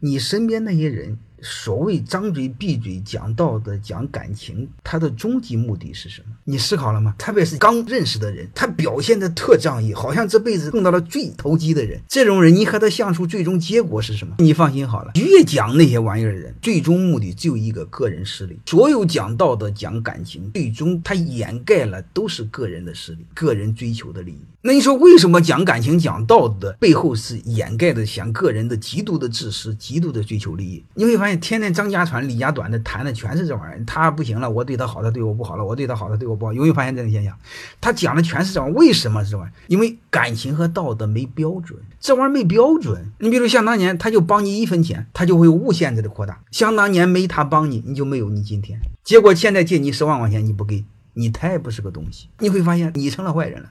你身边那些人。所谓张嘴闭嘴讲道德讲感情，他的终极目的是什么？你思考了吗？特别是刚认识的人，他表现的特仗义，好像这辈子碰到了最投机的人。这种人，你和他相处，最终结果是什么？你放心好了，越讲那些玩意儿的人，最终目的只有一个个人势力。所有讲道德讲感情，最终他掩盖了都是个人的势力，个人追求的利益。那你说为什么讲感情讲道德背后是掩盖的想个人的极度的自私，极度的追求利益？你会发现。天天张家长李家短的谈的全是这玩意儿，他不行了，我对他好，他对我不好了；我对他好，他对我不好。有没有发现这种现象？他讲的全是这玩意儿，为什么是这玩意儿？因为感情和道德没标准，这玩意儿没标准。你比如像当年，他就帮你一分钱，他就会无限制的扩大；想当年没他帮你，你就没有你今天。结果现在借你十万块钱你不给，你太不是个东西。你会发现你成了坏人了。